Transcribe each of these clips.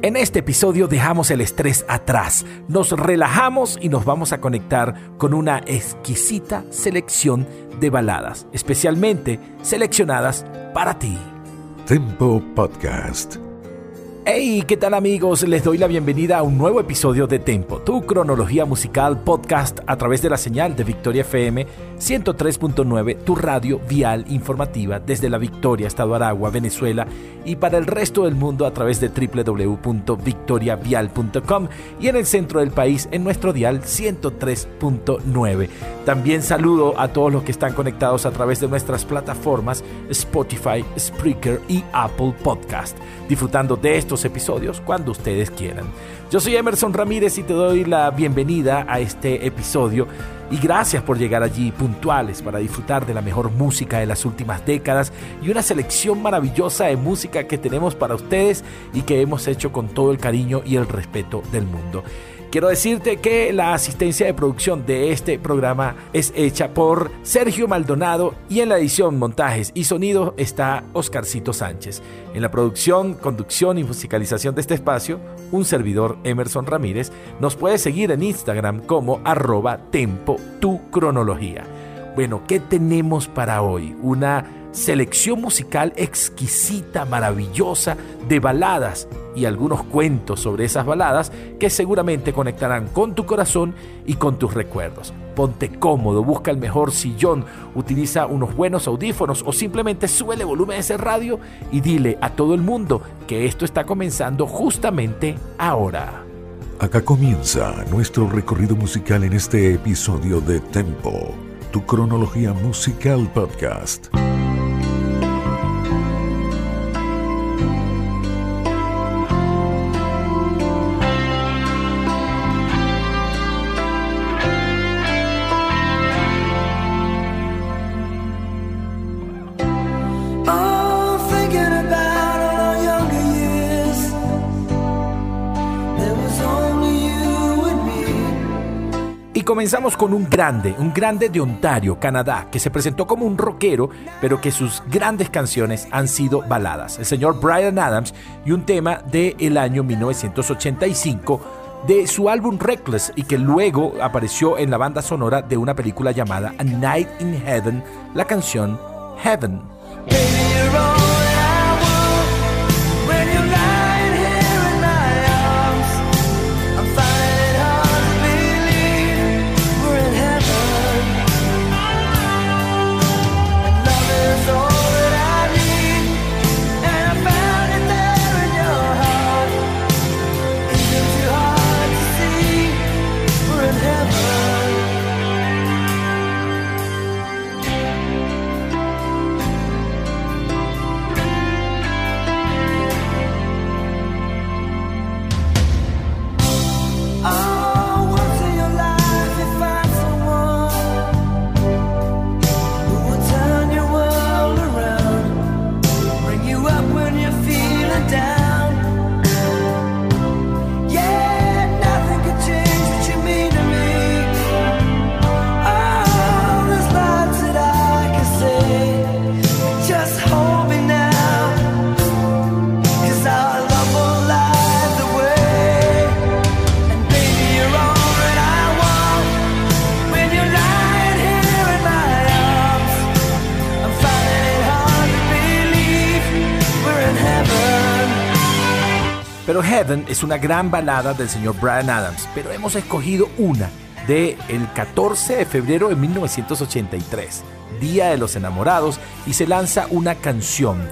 En este episodio dejamos el estrés atrás, nos relajamos y nos vamos a conectar con una exquisita selección de baladas, especialmente seleccionadas para ti. Tempo Podcast. Hey, ¿qué tal amigos? Les doy la bienvenida a un nuevo episodio de Tempo, tu cronología musical podcast a través de la señal de Victoria FM 103.9, tu radio vial informativa desde la Victoria, Estado Aragua, Venezuela y para el resto del mundo a través de www.victoriavial.com y en el centro del país en nuestro dial 103.9. También saludo a todos los que están conectados a través de nuestras plataformas Spotify, Spreaker y Apple Podcast, disfrutando de estos episodios cuando ustedes quieran. Yo soy Emerson Ramírez y te doy la bienvenida a este episodio y gracias por llegar allí puntuales para disfrutar de la mejor música de las últimas décadas y una selección maravillosa de música que tenemos para ustedes y que hemos hecho con todo el cariño y el respeto del mundo. Quiero decirte que la asistencia de producción de este programa es hecha por Sergio Maldonado y en la edición, montajes y sonido está Oscarcito Sánchez. En la producción, conducción y musicalización de este espacio, un servidor Emerson Ramírez nos puede seguir en Instagram como arroba tempo tu cronología. Bueno, ¿qué tenemos para hoy? Una selección musical exquisita, maravillosa, de baladas y algunos cuentos sobre esas baladas que seguramente conectarán con tu corazón y con tus recuerdos. Ponte cómodo, busca el mejor sillón, utiliza unos buenos audífonos o simplemente sube el volumen de ese radio y dile a todo el mundo que esto está comenzando justamente ahora. Acá comienza nuestro recorrido musical en este episodio de Tempo, tu cronología musical podcast. Comenzamos con un grande, un grande de Ontario, Canadá, que se presentó como un rockero, pero que sus grandes canciones han sido baladas. El señor Brian Adams y un tema del el año 1985 de su álbum Reckless y que luego apareció en la banda sonora de una película llamada A Night in Heaven, la canción Heaven. Heaven es una gran balada del señor Brian Adams, pero hemos escogido una de el 14 de febrero de 1983, Día de los Enamorados, y se lanza una canción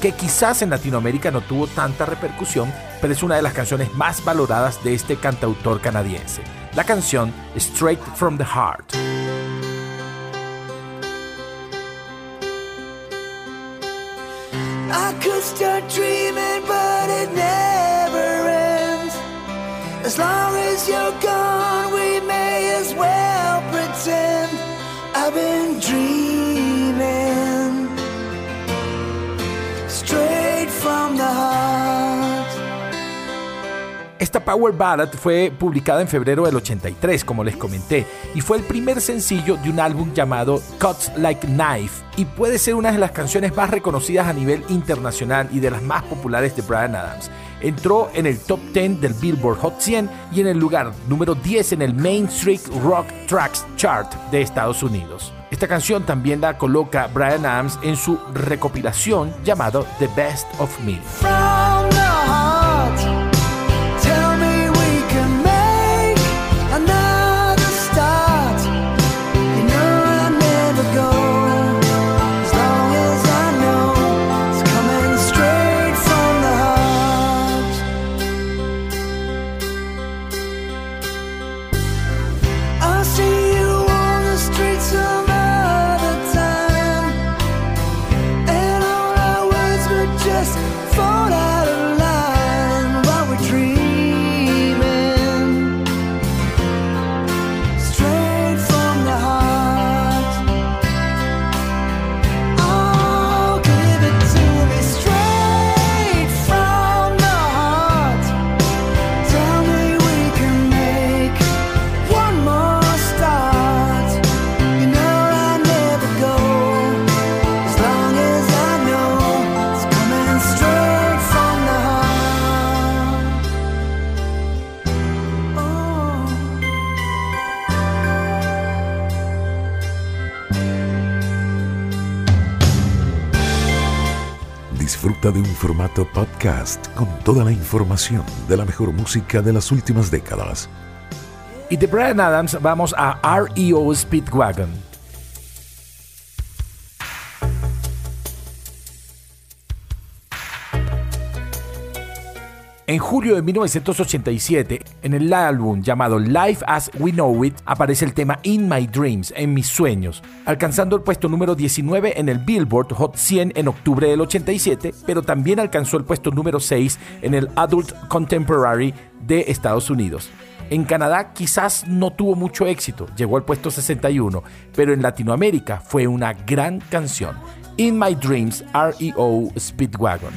que quizás en Latinoamérica no tuvo tanta repercusión, pero es una de las canciones más valoradas de este cantautor canadiense. La canción Straight from the Heart. As long as you're gone, Esta Power Ballad fue publicada en febrero del 83, como les comenté, y fue el primer sencillo de un álbum llamado Cuts Like Knife, y puede ser una de las canciones más reconocidas a nivel internacional y de las más populares de Brian Adams. Entró en el top 10 del Billboard Hot 100 y en el lugar número 10 en el Main Street Rock Tracks Chart de Estados Unidos. Esta canción también la coloca Brian Adams en su recopilación llamado The Best of Me. Formato podcast con toda la información de la mejor música de las últimas décadas. Y de Brian Adams vamos a REO Speedwagon. En julio de 1987, en el álbum llamado Life as We Know It, aparece el tema In My Dreams, en mis sueños, alcanzando el puesto número 19 en el Billboard Hot 100 en octubre del 87, pero también alcanzó el puesto número 6 en el Adult Contemporary de Estados Unidos. En Canadá quizás no tuvo mucho éxito, llegó al puesto 61, pero en Latinoamérica fue una gran canción. In My Dreams, REO Speedwagon.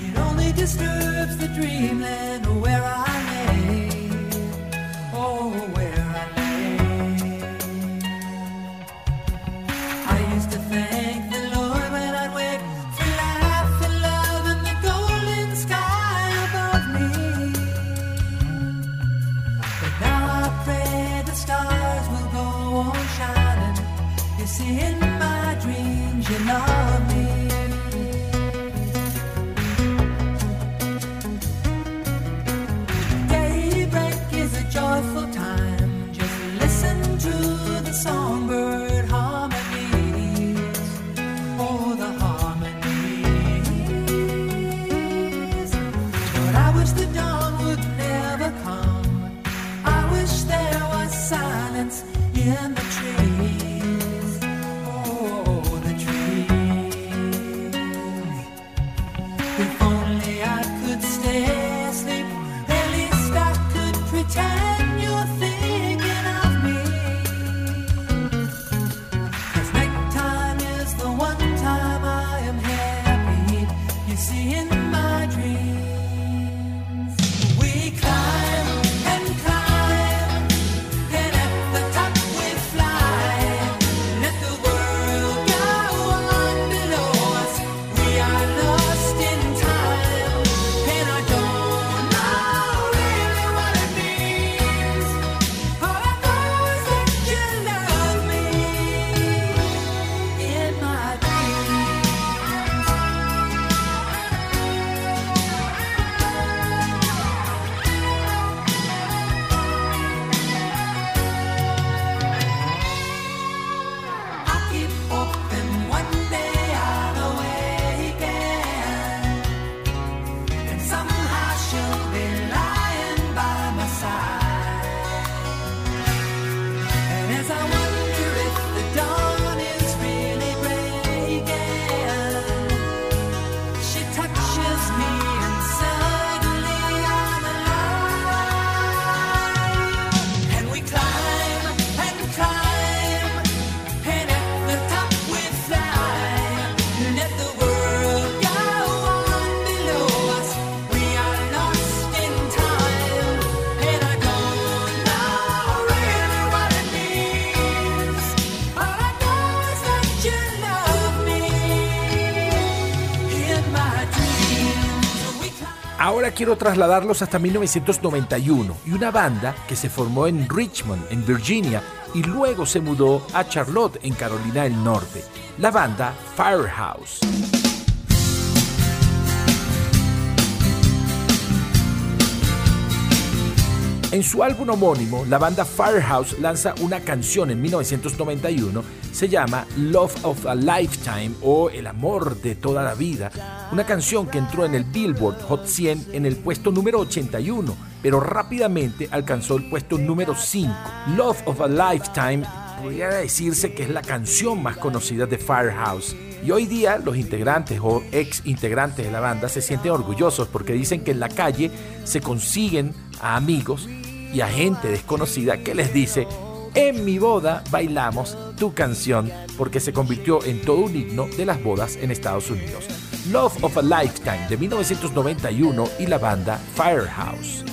Quiero trasladarlos hasta 1991 y una banda que se formó en Richmond, en Virginia, y luego se mudó a Charlotte, en Carolina del Norte, la banda Firehouse. En su álbum homónimo, la banda Firehouse lanza una canción en 1991, se llama Love of a Lifetime o El amor de toda la vida, una canción que entró en el Billboard Hot 100 en el puesto número 81, pero rápidamente alcanzó el puesto número 5. Love of a Lifetime podría decirse que es la canción más conocida de Firehouse. Y hoy día los integrantes o ex integrantes de la banda se sienten orgullosos porque dicen que en la calle se consiguen a amigos y a gente desconocida que les dice, en mi boda bailamos tu canción porque se convirtió en todo un himno de las bodas en Estados Unidos. Love of a Lifetime de 1991 y la banda Firehouse.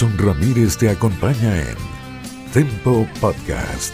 Emerson Ramírez te acompaña en Tempo Podcast.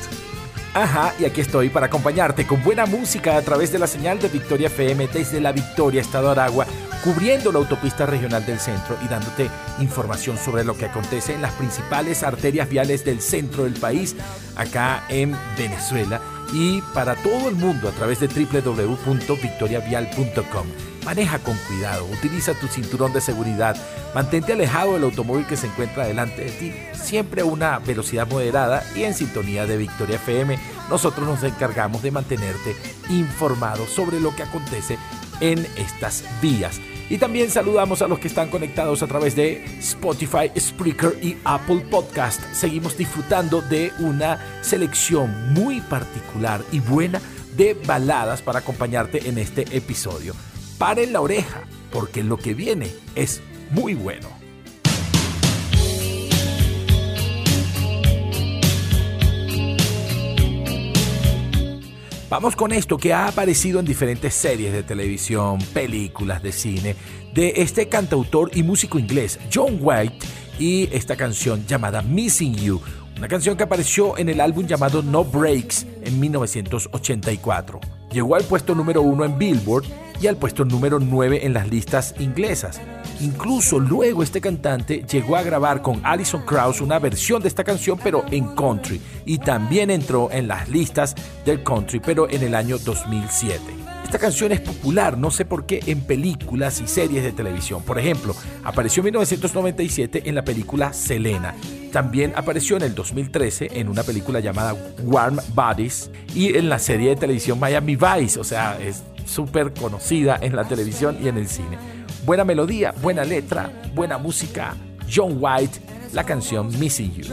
Ajá, y aquí estoy para acompañarte con buena música a través de la señal de Victoria FM desde la Victoria, Estado Aragua, cubriendo la autopista regional del centro y dándote información sobre lo que acontece en las principales arterias viales del centro del país, acá en Venezuela y para todo el mundo a través de www.victoriavial.com. Maneja con cuidado, utiliza tu cinturón de seguridad, mantente alejado del automóvil que se encuentra delante de ti, siempre a una velocidad moderada y en sintonía de Victoria FM. Nosotros nos encargamos de mantenerte informado sobre lo que acontece en estas vías. Y también saludamos a los que están conectados a través de Spotify, Spreaker y Apple Podcast. Seguimos disfrutando de una selección muy particular y buena de baladas para acompañarte en este episodio. Paren la oreja, porque lo que viene es muy bueno. Vamos con esto que ha aparecido en diferentes series de televisión, películas de cine, de este cantautor y músico inglés, John White, y esta canción llamada Missing You, una canción que apareció en el álbum llamado No Breaks en 1984. Llegó al puesto número uno en Billboard y al puesto número 9 en las listas inglesas. Incluso luego este cantante llegó a grabar con Alison Krauss una versión de esta canción pero en country y también entró en las listas del country pero en el año 2007. Esta canción es popular, no sé por qué, en películas y series de televisión. Por ejemplo, apareció en 1997 en la película Selena. También apareció en el 2013 en una película llamada Warm Bodies y en la serie de televisión Miami Vice. O sea, es súper conocida en la televisión y en el cine. Buena melodía, buena letra, buena música. John White, la canción Missing You.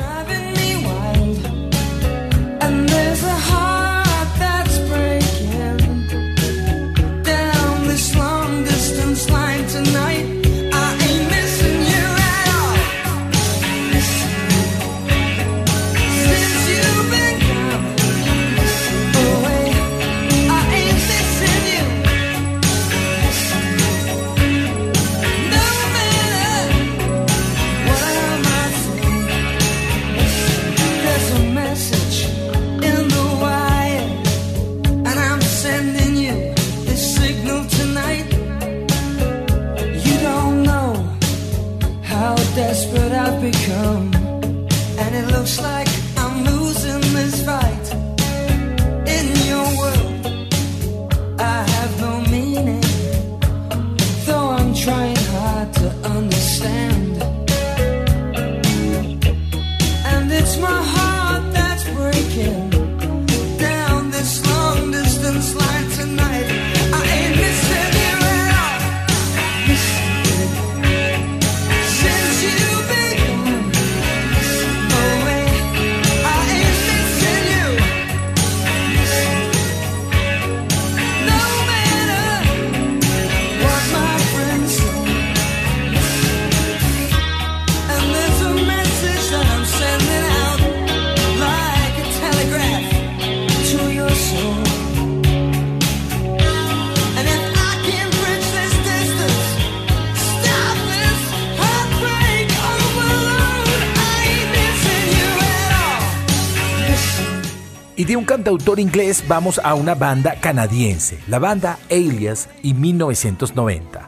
Cantautor inglés vamos a una banda canadiense, la banda Alias y 1990.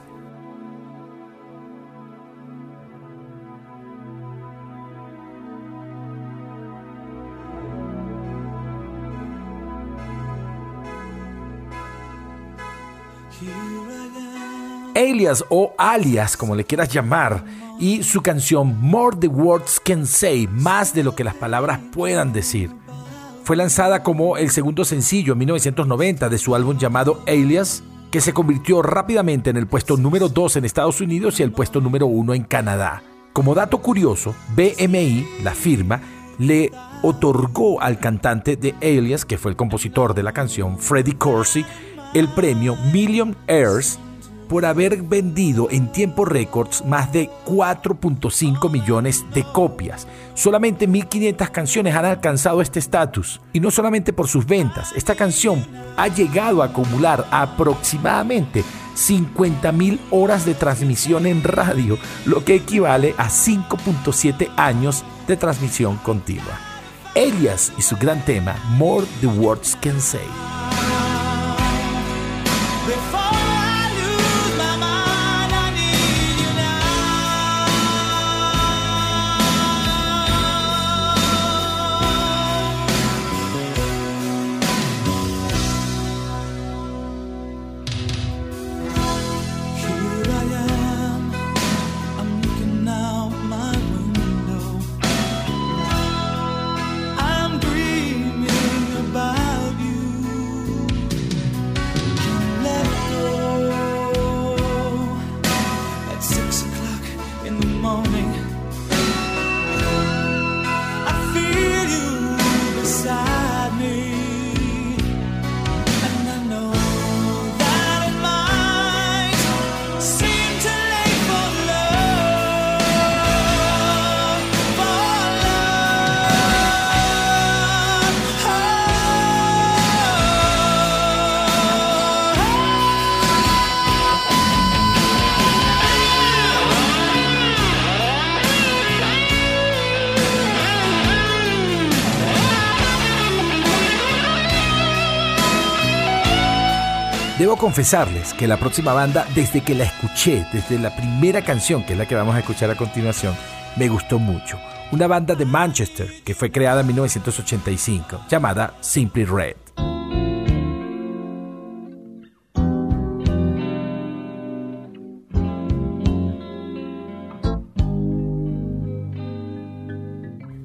Alias o Alias, como le quieras llamar, y su canción More the Words Can Say, más de lo que las palabras puedan decir. Fue lanzada como el segundo sencillo en 1990 de su álbum llamado Alias, que se convirtió rápidamente en el puesto número 2 en Estados Unidos y el puesto número 1 en Canadá. Como dato curioso, BMI, la firma, le otorgó al cantante de Alias, que fue el compositor de la canción, Freddie Corsi, el premio Million Airs por haber vendido en tiempo récords más de 4.5 millones de copias. Solamente 1.500 canciones han alcanzado este estatus. Y no solamente por sus ventas, esta canción ha llegado a acumular aproximadamente 50.000 horas de transmisión en radio, lo que equivale a 5.7 años de transmisión continua. Elias y su gran tema, More the Words Can Say. Confesarles que la próxima banda, desde que la escuché, desde la primera canción, que es la que vamos a escuchar a continuación, me gustó mucho. Una banda de Manchester que fue creada en 1985, llamada Simply Red.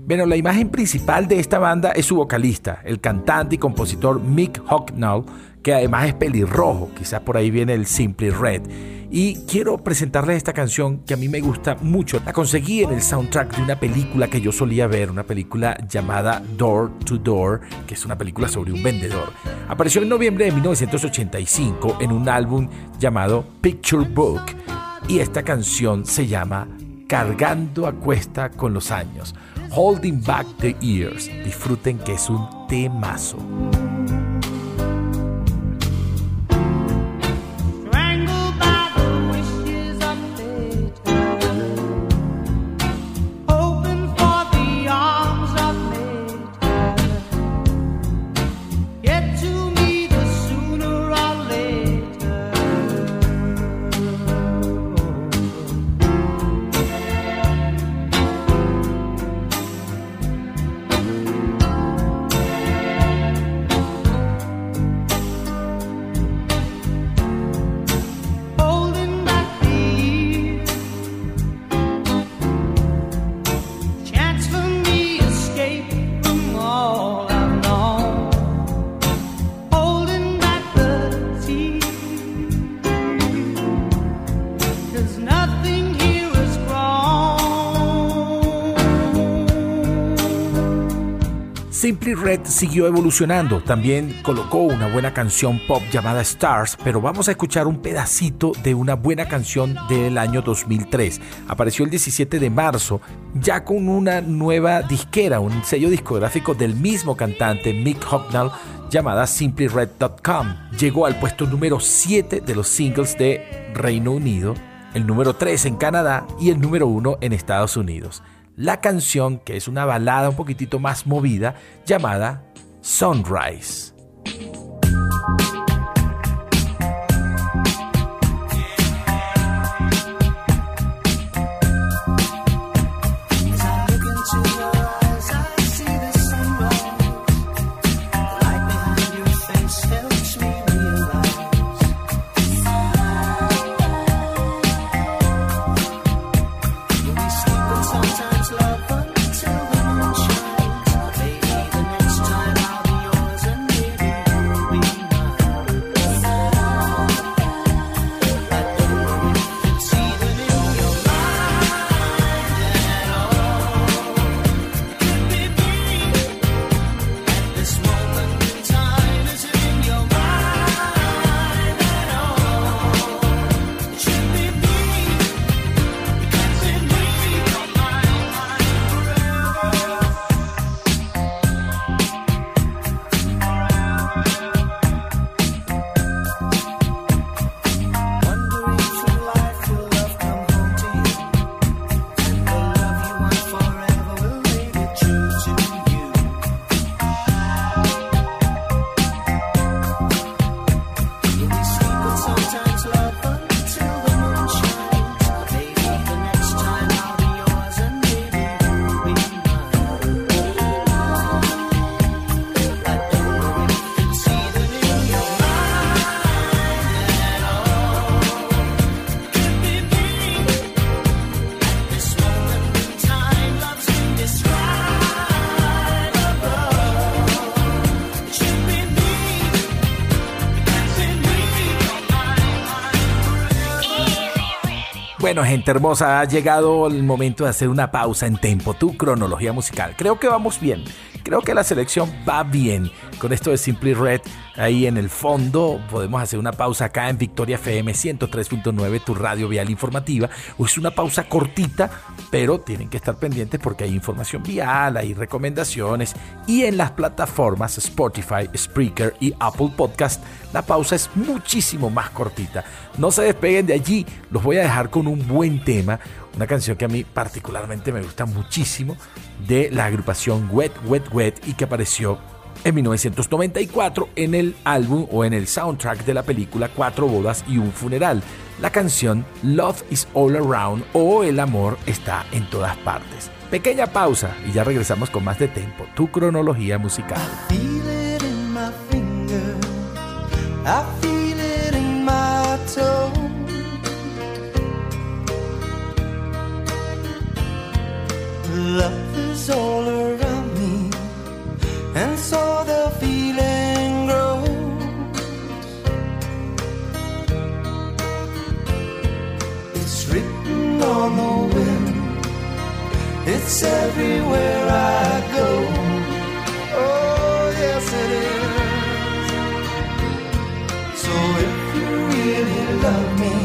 Bueno, la imagen principal de esta banda es su vocalista, el cantante y compositor Mick Hucknall, que además es pelirrojo, quizás por ahí viene el Simply Red. Y quiero presentarles esta canción que a mí me gusta mucho. La conseguí en el soundtrack de una película que yo solía ver, una película llamada Door to Door, que es una película sobre un vendedor. Apareció en noviembre de 1985 en un álbum llamado Picture Book y esta canción se llama Cargando a cuesta con los años. Holding Back the Years. Disfruten que es un temazo. Simply Red siguió evolucionando, también colocó una buena canción pop llamada Stars, pero vamos a escuchar un pedacito de una buena canción del año 2003. Apareció el 17 de marzo, ya con una nueva disquera, un sello discográfico del mismo cantante Mick Hucknall llamada simplyred.com. Llegó al puesto número 7 de los singles de Reino Unido, el número 3 en Canadá y el número 1 en Estados Unidos la canción, que es una balada un poquitito más movida, llamada Sunrise. Bueno, gente hermosa, ha llegado el momento de hacer una pausa en Tempo, tu cronología musical. Creo que vamos bien. Creo que la selección va bien. Con esto de Simply Red ahí en el fondo, podemos hacer una pausa acá en Victoria FM 103.9, tu radio vial informativa. Es una pausa cortita, pero tienen que estar pendientes porque hay información vial, hay recomendaciones. Y en las plataformas Spotify, Spreaker y Apple Podcast, la pausa es muchísimo más cortita. No se despeguen de allí, los voy a dejar con un buen tema una canción que a mí particularmente me gusta muchísimo de la agrupación Wet Wet Wet y que apareció en 1994 en el álbum o en el soundtrack de la película Cuatro bodas y un funeral. La canción Love is All Around o El amor está en todas partes. Pequeña pausa y ya regresamos con más de tiempo, tu cronología musical. And so the feeling grows. It's written on the wind, it's everywhere I go. Oh, yes, it is. So if you really love me,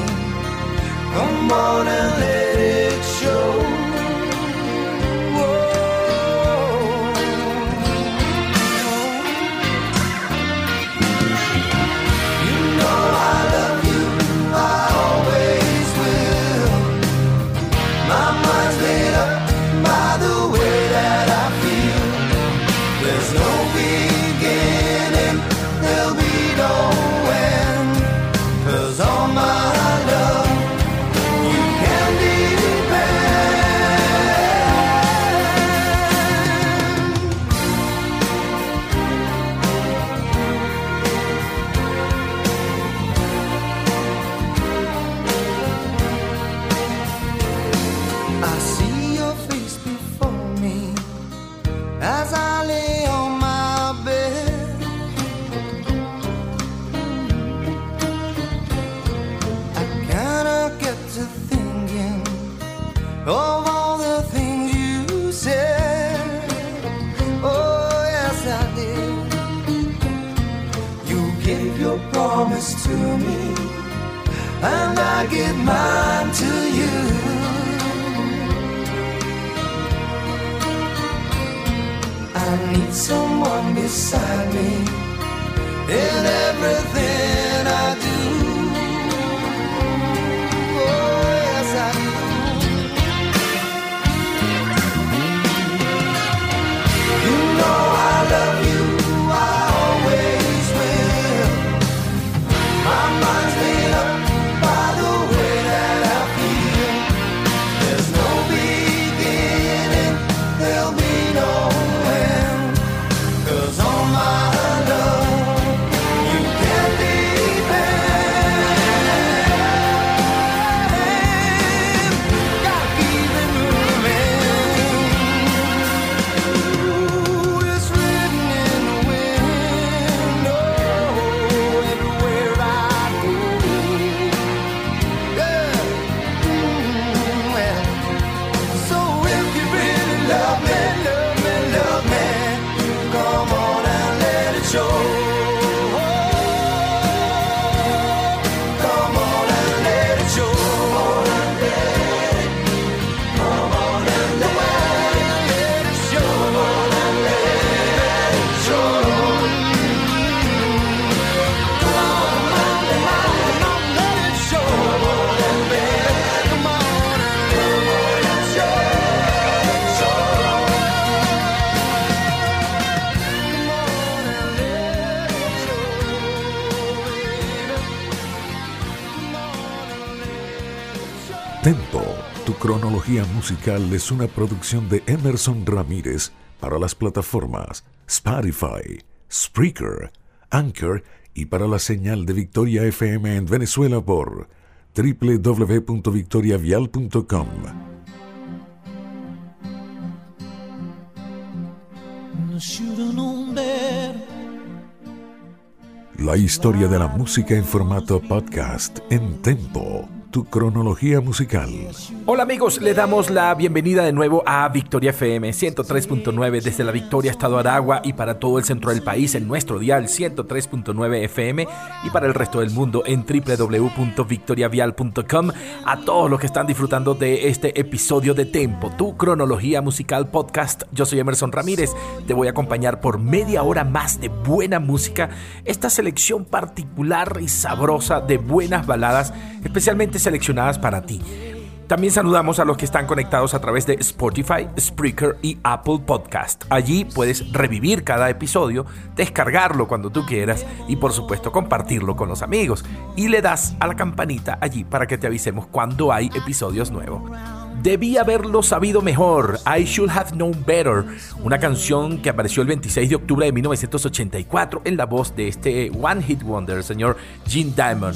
come on and let it show. I give mine to you. I need someone beside me. In es una producción de Emerson Ramírez para las plataformas Spotify, Spreaker, Anchor y para la señal de Victoria FM en Venezuela por www.victoriavial.com. La historia de la música en formato podcast en Tempo tu cronología musical. Hola amigos, le damos la bienvenida de nuevo a Victoria FM 103.9 desde la Victoria, Estado Aragua y para todo el centro del país en nuestro dial 103.9 FM y para el resto del mundo en www.victoriavial.com. A todos los que están disfrutando de este episodio de Tempo, tu cronología musical podcast. Yo soy Emerson Ramírez, te voy a acompañar por media hora más de buena música, esta selección particular y sabrosa de buenas baladas, especialmente seleccionadas para ti. También saludamos a los que están conectados a través de Spotify, Spreaker y Apple Podcast. Allí puedes revivir cada episodio, descargarlo cuando tú quieras y por supuesto compartirlo con los amigos. Y le das a la campanita allí para que te avisemos cuando hay episodios nuevos. Debí haberlo sabido mejor. I Should Have Known Better. Una canción que apareció el 26 de octubre de 1984 en la voz de este One Hit Wonder, señor Gene Diamond.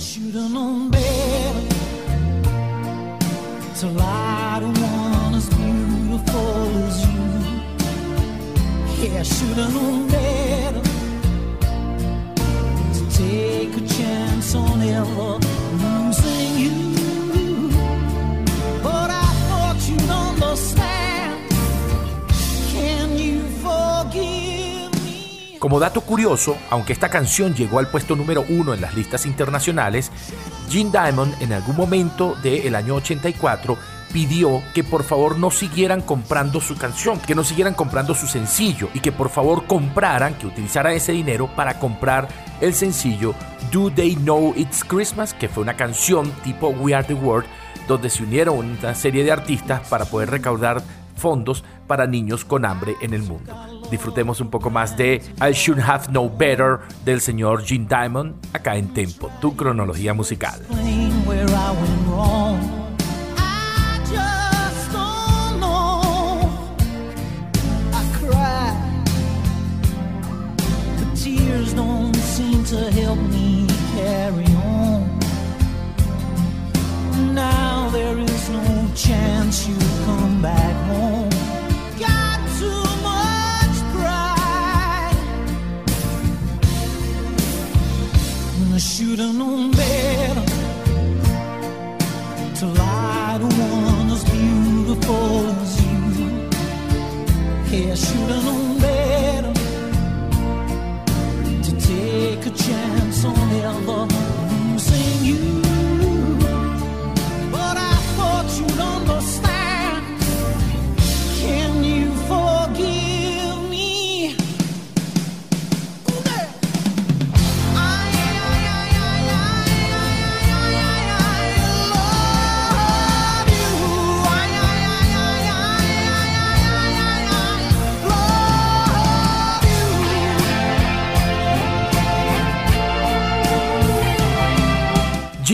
As beautiful as you. Yeah, I known better take a chance on? Como dato curioso, aunque esta canción llegó al puesto número uno en las listas internacionales, Gene Diamond en algún momento del año 84 pidió que por favor no siguieran comprando su canción, que no siguieran comprando su sencillo y que por favor compraran, que utilizaran ese dinero para comprar el sencillo Do They Know It's Christmas, que fue una canción tipo We Are the World, donde se unieron una serie de artistas para poder recaudar fondos para niños con hambre en el mundo. Disfrutemos un poco más de I Should Have No Better del señor Gene Diamond acá en Tempo, tu cronología musical. to help me carry on. Now there is no chance you come back home. Should have known better to lie to one as beautiful as you. I should have known better to take a chance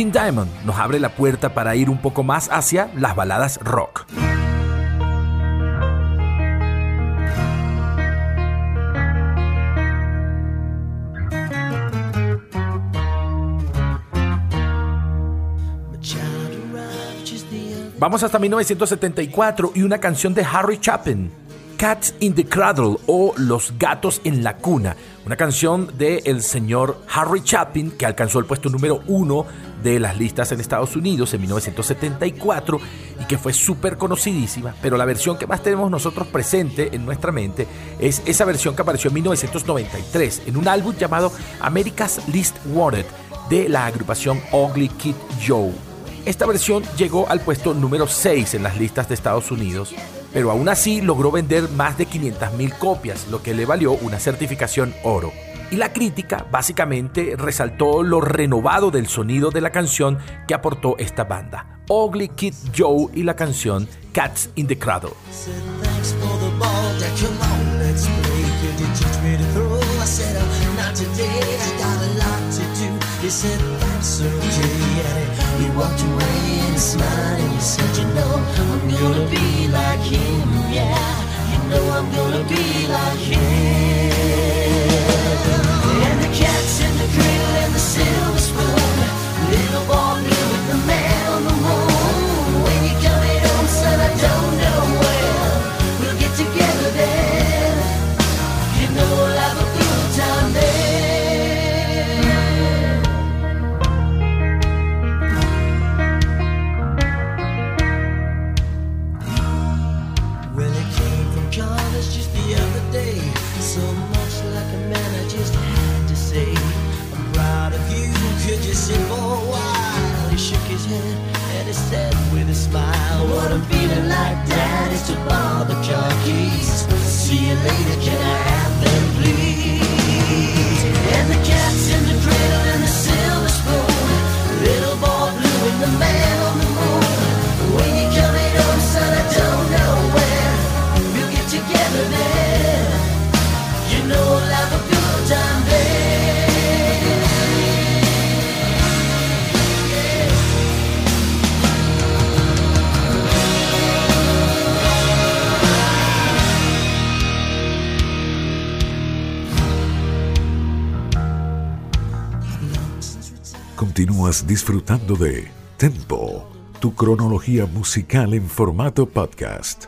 Gene Diamond nos abre la puerta para ir un poco más hacia las baladas rock. Vamos hasta 1974 y una canción de Harry Chapin, Cats in the Cradle o Los gatos en la cuna, una canción del el señor Harry Chapin que alcanzó el puesto número uno de las listas en Estados Unidos en 1974 y que fue súper conocidísima, pero la versión que más tenemos nosotros presente en nuestra mente es esa versión que apareció en 1993 en un álbum llamado America's Least Wanted de la agrupación Ugly Kid Joe. Esta versión llegó al puesto número 6 en las listas de Estados Unidos, pero aún así logró vender más de 500.000 copias, lo que le valió una certificación oro. Y la crítica básicamente resaltó lo renovado del sonido de la canción que aportó esta banda. Ugly Kid Joe y la canción Cats in the Cradle. He and smiled and you said, you know, I'm gonna be like him, yeah. You know I'm gonna be like him. And the cat's in the cradle and the silver Head and he said with a smile, What I'm feeling like, Dad, is to borrow the car keys. See you later, can I Disfrutando de Tempo, tu cronología musical en formato podcast.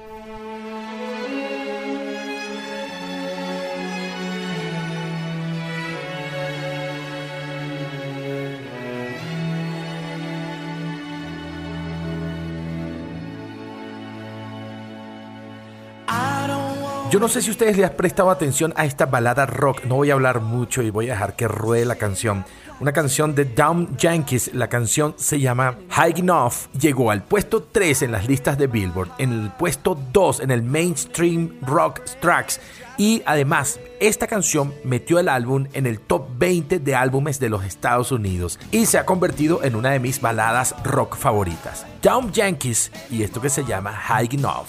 Yo no sé si ustedes le han prestado atención a esta balada rock. No voy a hablar mucho y voy a dejar que ruede la canción. Una canción de Down Yankees. La canción se llama High Enough. Llegó al puesto 3 en las listas de Billboard. En el puesto 2 en el Mainstream Rock Tracks. Y además, esta canción metió el álbum en el top 20 de álbumes de los Estados Unidos y se ha convertido en una de mis baladas rock favoritas. Down Yankees y esto que se llama High Enough.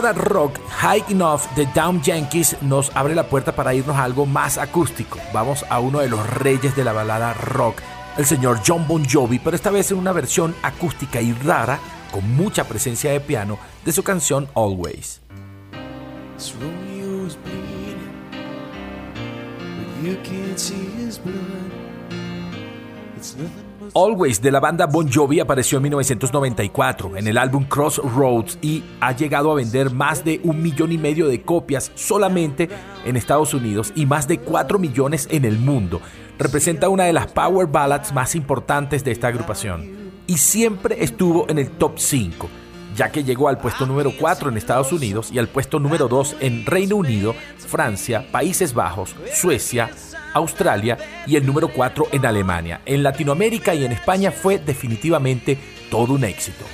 Balada rock High Enough de Down Yankees nos abre la puerta para irnos a algo más acústico. Vamos a uno de los reyes de la balada rock, el señor John Bon Jovi, pero esta vez en una versión acústica y rara, con mucha presencia de piano, de su canción Always. Always de la banda Bon Jovi apareció en 1994 en el álbum Crossroads y ha llegado a vender más de un millón y medio de copias solamente en Estados Unidos y más de 4 millones en el mundo. Representa una de las power ballads más importantes de esta agrupación y siempre estuvo en el top 5 ya que llegó al puesto número 4 en Estados Unidos y al puesto número 2 en Reino Unido, Francia, Países Bajos, Suecia, Australia y el número 4 en Alemania. En Latinoamérica y en España fue definitivamente todo un éxito.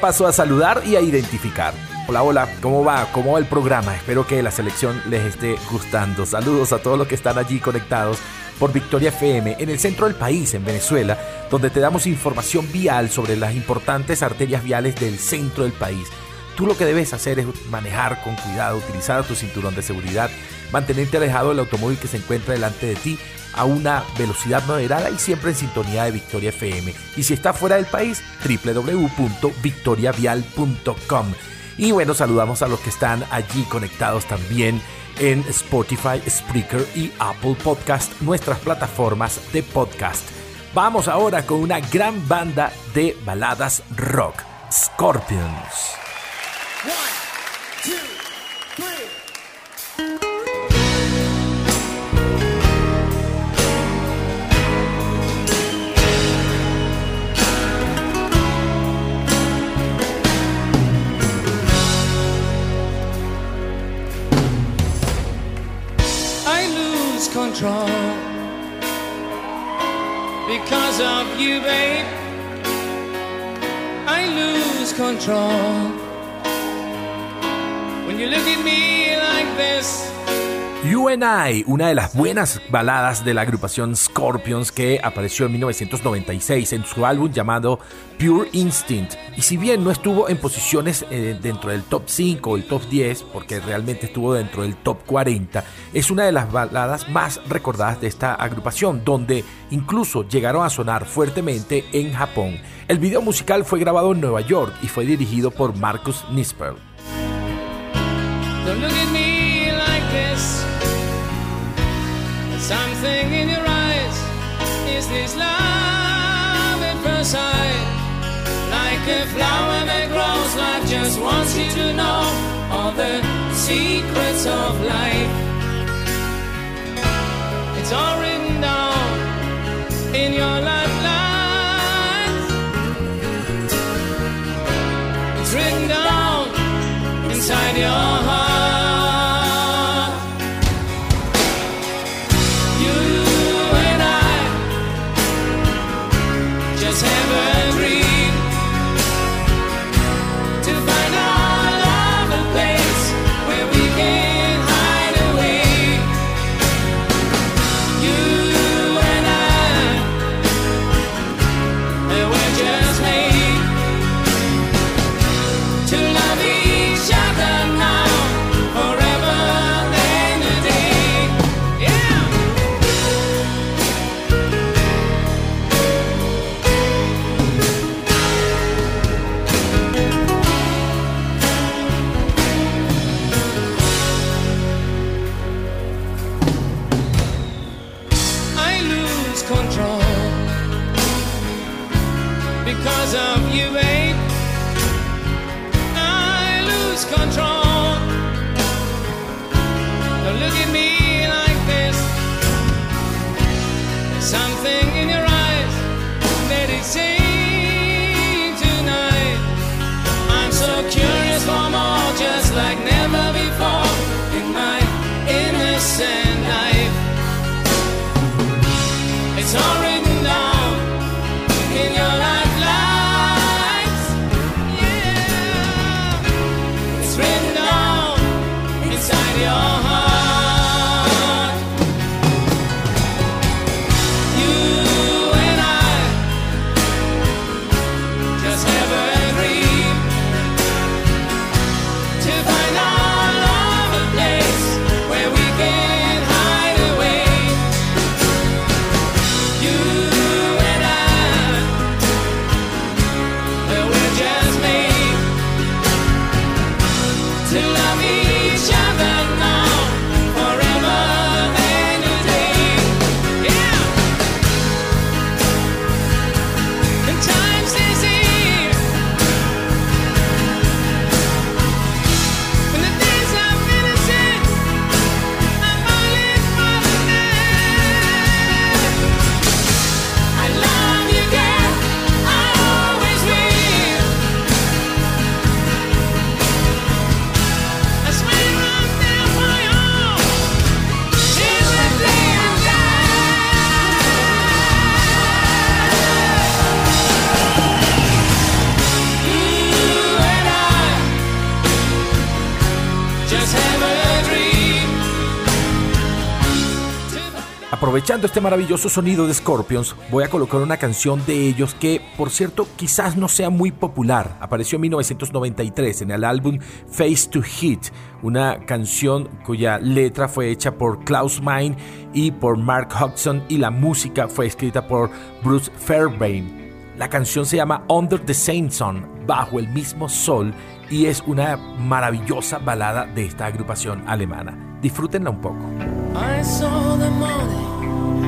Paso a saludar y a identificar. Hola, hola, ¿cómo va? ¿Cómo va el programa? Espero que la selección les esté gustando. Saludos a todos los que están allí conectados por Victoria FM en el centro del país, en Venezuela, donde te damos información vial sobre las importantes arterias viales del centro del país. Tú lo que debes hacer es manejar con cuidado, utilizar tu cinturón de seguridad, mantenerte alejado del automóvil que se encuentra delante de ti a una velocidad moderada y siempre en sintonía de Victoria FM. Y si está fuera del país, www.victoriavial.com. Y bueno, saludamos a los que están allí conectados también en Spotify, Spreaker y Apple Podcast, nuestras plataformas de podcast. Vamos ahora con una gran banda de baladas rock, Scorpions. control because of you, babe. I lose control. You and I, una de las buenas baladas de la agrupación Scorpions que apareció en 1996 en su álbum llamado Pure Instinct. Y si bien no estuvo en posiciones eh, dentro del top 5 o el top 10, porque realmente estuvo dentro del top 40, es una de las baladas más recordadas de esta agrupación, donde incluso llegaron a sonar fuertemente en Japón. El video musical fue grabado en Nueva York y fue dirigido por Marcus Nisper. Something in your eyes is this love at first sight. Like a flower that grows, life just wants you to know all the secrets of life. It's all written down in your lifelines. It's written down inside your heart. it's alright. Aprovechando este maravilloso sonido de Scorpions, voy a colocar una canción de ellos que, por cierto, quizás no sea muy popular. Apareció en 1993 en el álbum Face to Hit, una canción cuya letra fue hecha por Klaus Meine y por Mark Hodgson y la música fue escrita por Bruce Fairbairn. La canción se llama Under the Same Sun, bajo el mismo sol, y es una maravillosa balada de esta agrupación alemana. Disfrútenla un poco.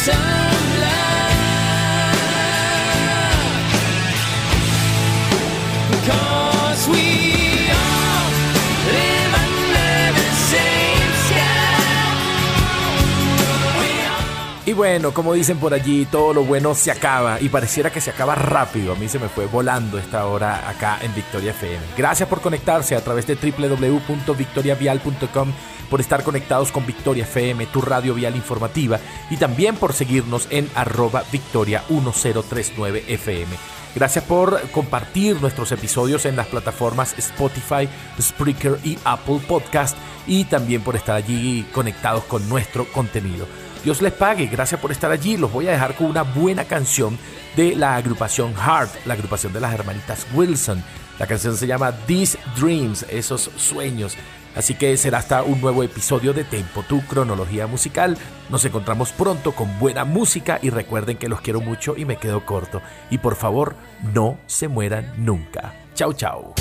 sun. Bueno, como dicen por allí, todo lo bueno se acaba y pareciera que se acaba rápido. A mí se me fue volando esta hora acá en Victoria FM. Gracias por conectarse a través de www.victoriavial.com, por estar conectados con Victoria FM, tu radio vial informativa, y también por seguirnos en arroba victoria 1039 FM. Gracias por compartir nuestros episodios en las plataformas Spotify, Spreaker y Apple Podcast y también por estar allí conectados con nuestro contenido. Dios les pague, gracias por estar allí. Los voy a dejar con una buena canción de la agrupación Heart, la agrupación de las hermanitas Wilson. La canción se llama These Dreams, esos sueños. Así que será hasta un nuevo episodio de Tempo, tu cronología musical. Nos encontramos pronto con buena música y recuerden que los quiero mucho y me quedo corto. Y por favor, no se mueran nunca. Chao, chao.